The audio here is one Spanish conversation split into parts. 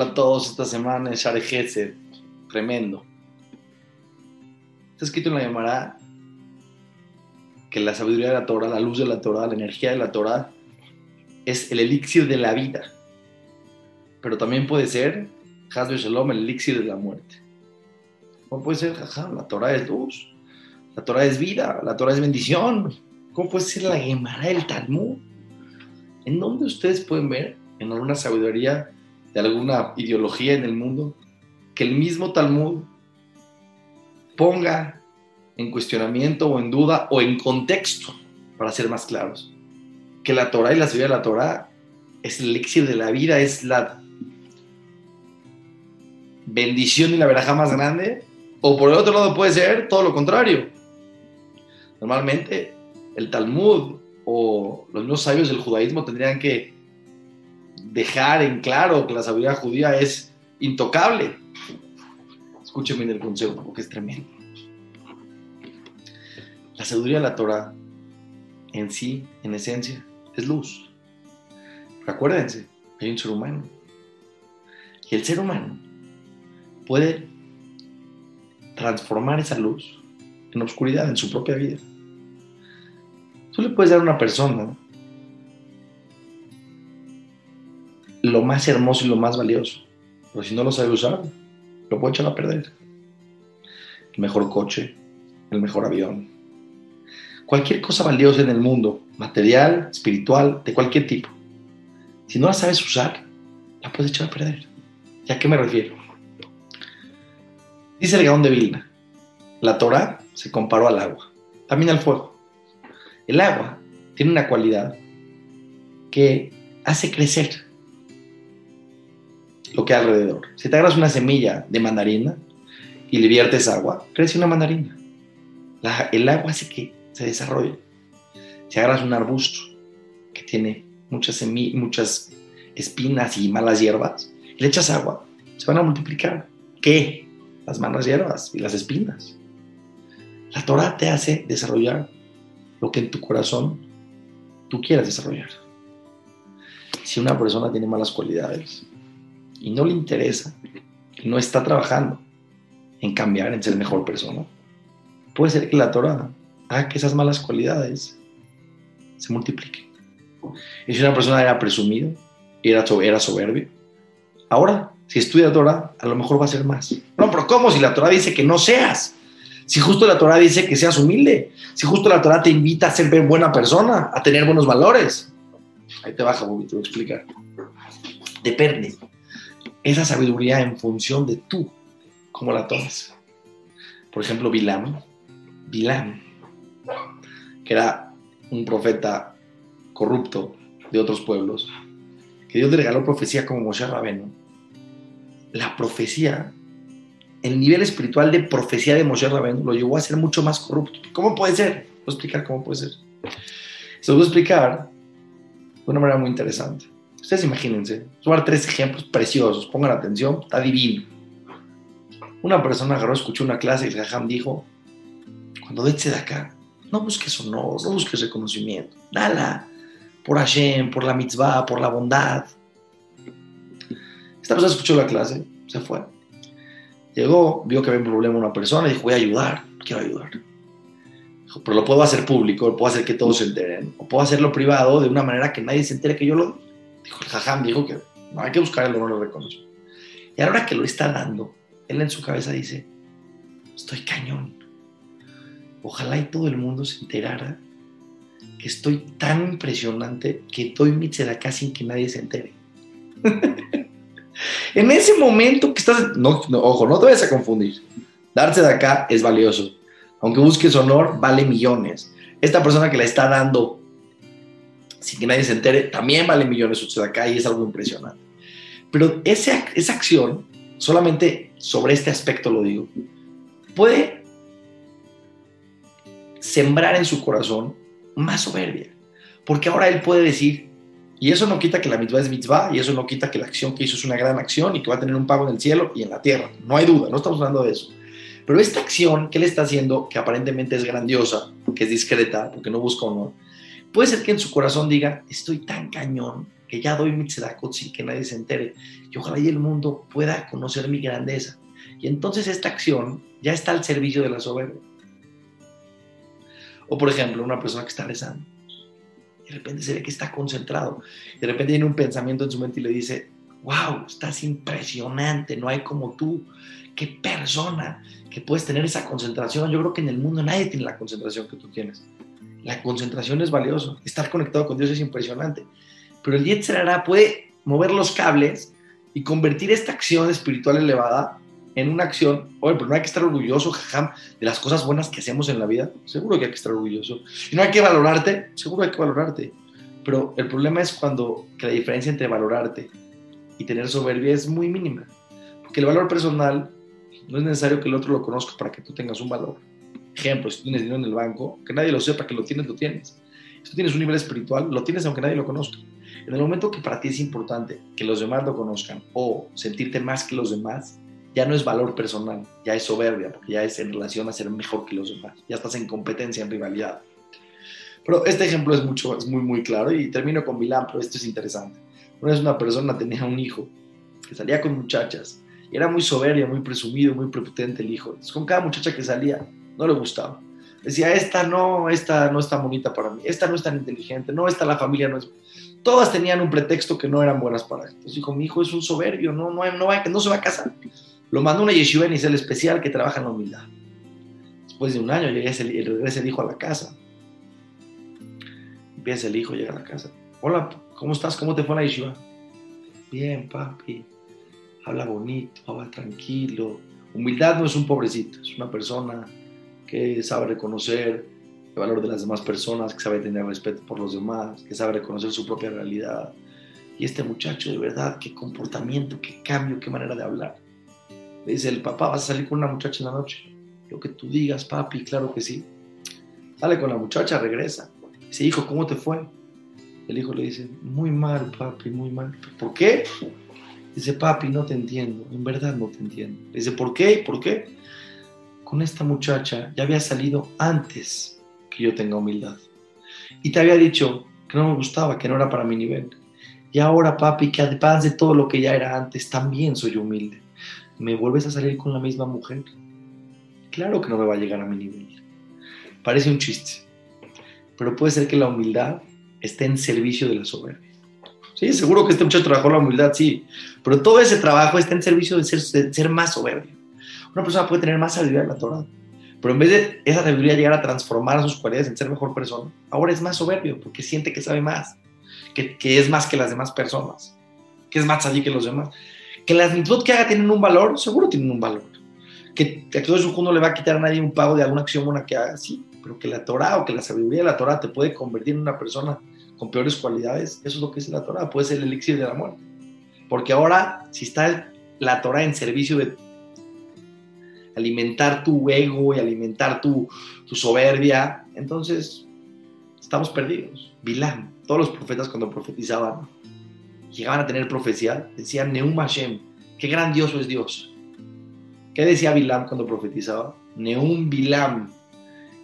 Hola a todos, esta semana es Share tremendo. Está escrito en la Gemara que la sabiduría de la Torah, la luz de la Torah, la energía de la Torah es el elixir de la vida. Pero también puede ser, Hazbe Shalom, el elixir de la muerte. ¿Cómo puede ser? La Torah es luz, la Torah es vida, la Torah es bendición. ¿Cómo puede ser la Gemara del Talmud? ¿En dónde ustedes pueden ver, en alguna sabiduría, de alguna ideología en el mundo, que el mismo Talmud ponga en cuestionamiento o en duda o en contexto, para ser más claros, que la Torah y la sabiduría de la Torah es el elixir de la vida, es la bendición y la veraja más grande, o por el otro lado puede ser todo lo contrario. Normalmente el Talmud o los mismos sabios del judaísmo tendrían que dejar en claro que la sabiduría judía es intocable. Escúcheme en el consejo porque es tremendo. La sabiduría de la Torah en sí, en esencia, es luz. Pero acuérdense, hay un ser humano. Y el ser humano puede transformar esa luz en oscuridad en su propia vida. Tú le puedes dar a una persona lo más hermoso y lo más valioso. Pero si no lo sabe usar, lo puede echar a perder. El mejor coche, el mejor avión. Cualquier cosa valiosa en el mundo, material, espiritual, de cualquier tipo. Si no la sabes usar, la puedes echar a perder. ¿Y a qué me refiero? Dice el Gaón de Vilna, la Torah se comparó al agua, también al fuego. El agua tiene una cualidad que hace crecer lo que hay alrededor. Si te agarras una semilla de mandarina y le viertes agua, crece una mandarina. el agua hace que se desarrolle. Si agarras un arbusto que tiene muchas, muchas espinas y malas hierbas, y le echas agua, se van a multiplicar. ¿Qué? Las malas hierbas y las espinas. La Torah te hace desarrollar lo que en tu corazón tú quieras desarrollar. Si una persona tiene malas cualidades, y no le interesa no está trabajando en cambiar, en ser mejor persona, puede ser que la Torah haga que esas malas cualidades se multipliquen. Y si una persona era presumido y era, era soberbio, ahora, si estudia Torah, a lo mejor va a ser más. No, pero ¿cómo? Si la Torah dice que no seas. Si justo la Torah dice que seas humilde. Si justo la Torah te invita a ser buena persona, a tener buenos valores. Ahí te baja, Bobby, te voy a explicar. Depende esa sabiduría en función de tú, cómo la tomas. Por ejemplo, Bilam, Bilam, que era un profeta corrupto de otros pueblos, que Dios le regaló profecía como Moshe Rabeno. La profecía, el nivel espiritual de profecía de Moshe Rabeno lo llevó a ser mucho más corrupto. ¿Cómo puede ser? Voy a explicar cómo puede ser. Se lo voy a explicar de una manera muy interesante. Ustedes imagínense, voy tres ejemplos preciosos, pongan atención, está divino. Una persona agarró, escuchó una clase y el jajam dijo, cuando vete de acá, no busques honor, no busques reconocimiento, nada, por Hashem, por la mitzvah, por la bondad. Esta persona escuchó la clase, se fue. Llegó, vio que había un problema una persona y dijo, voy a ayudar, quiero ayudar. Dijo, pero lo puedo hacer público, lo puedo hacer que todos se enteren, o puedo hacerlo privado de una manera que nadie se entere que yo lo Dijo, el jajam dijo que no hay que buscar el honor, lo reconozco. Y ahora que lo está dando, él en su cabeza dice, estoy cañón. Ojalá y todo el mundo se enterara que estoy tan impresionante que doy mi acá sin que nadie se entere. en ese momento que estás, no, ojo, no te vayas a confundir. Darse de acá es valioso. Aunque busques honor, vale millones. Esta persona que la está dando sin que nadie se entere, también vale millones de acá y es algo impresionante. Pero esa, esa acción, solamente sobre este aspecto lo digo, puede sembrar en su corazón más soberbia. Porque ahora él puede decir, y eso no quita que la mitzvah es mitzvah, y eso no quita que la acción que hizo es una gran acción y que va a tener un pago en el cielo y en la tierra. No hay duda, no estamos hablando de eso. Pero esta acción que él está haciendo, que aparentemente es grandiosa, que es discreta, porque no busca honor, Puede ser que en su corazón diga, estoy tan cañón que ya doy mi tzedakot sin que nadie se entere. Y ojalá y el mundo pueda conocer mi grandeza. Y entonces esta acción ya está al servicio de la soberbia. O por ejemplo, una persona que está rezando. De repente se ve que está concentrado. De repente tiene un pensamiento en su mente y le dice, wow, estás impresionante, no hay como tú. Qué persona que puedes tener esa concentración. Yo creo que en el mundo nadie tiene la concentración que tú tienes. La concentración es valioso. Estar conectado con Dios es impresionante. Pero el Yetzirah puede mover los cables y convertir esta acción espiritual elevada en una acción. Oye, pero no hay que estar orgulloso, jajam, de las cosas buenas que hacemos en la vida. Seguro que hay que estar orgulloso. Y no hay que valorarte. Seguro hay que valorarte. Pero el problema es cuando que la diferencia entre valorarte y tener soberbia es muy mínima. Porque el valor personal no es necesario que el otro lo conozca para que tú tengas un valor. Ejemplo, si tienes dinero en el banco, que nadie lo sepa que lo tienes, lo tienes. Si tú tienes un nivel espiritual, lo tienes aunque nadie lo conozca. En el momento que para ti es importante que los demás lo conozcan o sentirte más que los demás, ya no es valor personal, ya es soberbia, porque ya es en relación a ser mejor que los demás. Ya estás en competencia, en rivalidad. Pero este ejemplo es, mucho, es muy, muy claro y termino con Milán, pero esto es interesante. Una vez una persona tenía un hijo que salía con muchachas y era muy soberbia, muy presumido, muy prepotente el hijo. Entonces, con cada muchacha que salía, no le gustaba. Decía, esta no, esta no está bonita para mí, esta no es tan inteligente, no, esta la familia no es... Todas tenían un pretexto que no eran buenas para él. Entonces dijo, mi hijo es un soberbio, no, no, no, va, no se va a casar. Lo mandó una yeshiva en el especial que trabaja en la humildad. Después de un año llega ese, regresa el hijo a la casa. Empieza el hijo, llega a la casa. Hola, ¿cómo estás? ¿Cómo te fue la yeshiva? Bien, papi. Habla bonito, habla tranquilo. Humildad no es un pobrecito, es una persona que sabe reconocer el valor de las demás personas, que sabe tener respeto por los demás, que sabe reconocer su propia realidad. Y este muchacho, de verdad, qué comportamiento, qué cambio, qué manera de hablar. Le dice el papá, ¿vas a salir con una muchacha en la noche? Lo que tú digas, papi, claro que sí. Sale con la muchacha, regresa. Dice, hijo, ¿cómo te fue? El hijo le dice, muy mal, papi, muy mal. ¿Por qué? Dice, papi, no te entiendo, en verdad no te entiendo. Le dice, ¿por qué? ¿Por qué? Con esta muchacha ya había salido antes que yo tenga humildad. Y te había dicho que no me gustaba, que no era para mi nivel. Y ahora, papi, que además de todo lo que ya era antes, también soy humilde me vuelves a salir con la misma mujer. Claro que no me va a llegar a mi nivel. Parece un chiste, pero puede ser que la humildad esté en servicio de la soberbia. Sí, seguro que este muchacho trabajó la humildad, sí, pero todo ese trabajo está en servicio de ser, ser más soberbio. Una persona puede tener más sabiduría en la Torah, pero en vez de esa sabiduría llegar a transformar sus cualidades en ser mejor persona, ahora es más soberbio porque siente que sabe más, que, que es más que las demás personas, que es más allí que los demás. Que las mitzvot que haga tienen un valor, seguro tienen un valor. Que, a todo eso no le va a quitar a nadie un pago de alguna acción buena que haga, sí, pero que la Torah o que la sabiduría de la Torah te puede convertir en una persona con peores cualidades, eso es lo que es la Torah, puede ser el elixir de la muerte. Porque ahora, si está la Torah en servicio de alimentar tu ego y alimentar tu, soberbia, entonces estamos perdidos. Bilam, todos los profetas cuando profetizaban, llegaban a tener profecía, decían Neum Hashem, qué grandioso es Dios. ¿Qué decía Bilam cuando profetizaba? Neum Bilam,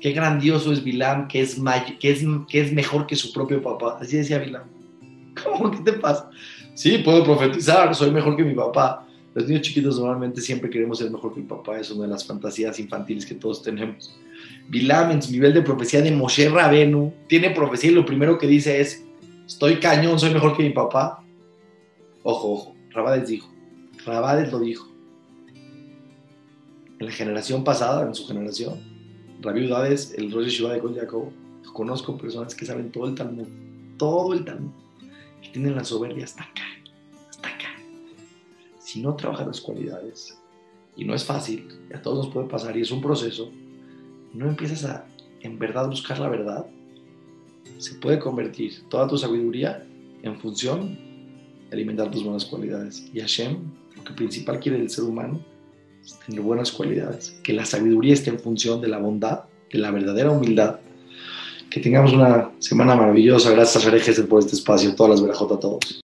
qué grandioso es Bilam, que es, que es, que es mejor que su propio papá. Así decía Bilam. ¿Cómo? ¿Qué te pasa? Sí, puedo profetizar, soy mejor que mi papá. Los niños chiquitos normalmente siempre queremos ser mejor que mi papá, es una de las fantasías infantiles que todos tenemos. Bilam su nivel de profecía de Moshe Rabenu tiene profecía y lo primero que dice es, estoy cañón, soy mejor que mi papá. Ojo, ojo, Rabades dijo, Rabades lo dijo. En la generación pasada, en su generación, Rabbi Udades, el Rosh Shiva de Kol conozco personas que saben todo el Talmud, todo el Talmud, y tienen la soberbia hasta acá. Si no trabajas las cualidades, y no es fácil, a todos nos puede pasar, y es un proceso, no empiezas a en verdad buscar la verdad, se puede convertir toda tu sabiduría en función alimentar tus buenas cualidades. Y Hashem, lo que principal quiere del ser humano, es tener buenas cualidades. Que la sabiduría esté en función de la bondad, de la verdadera humildad. Que tengamos una semana maravillosa. Gracias a Jersey por este espacio. Todas las verajotas a todos.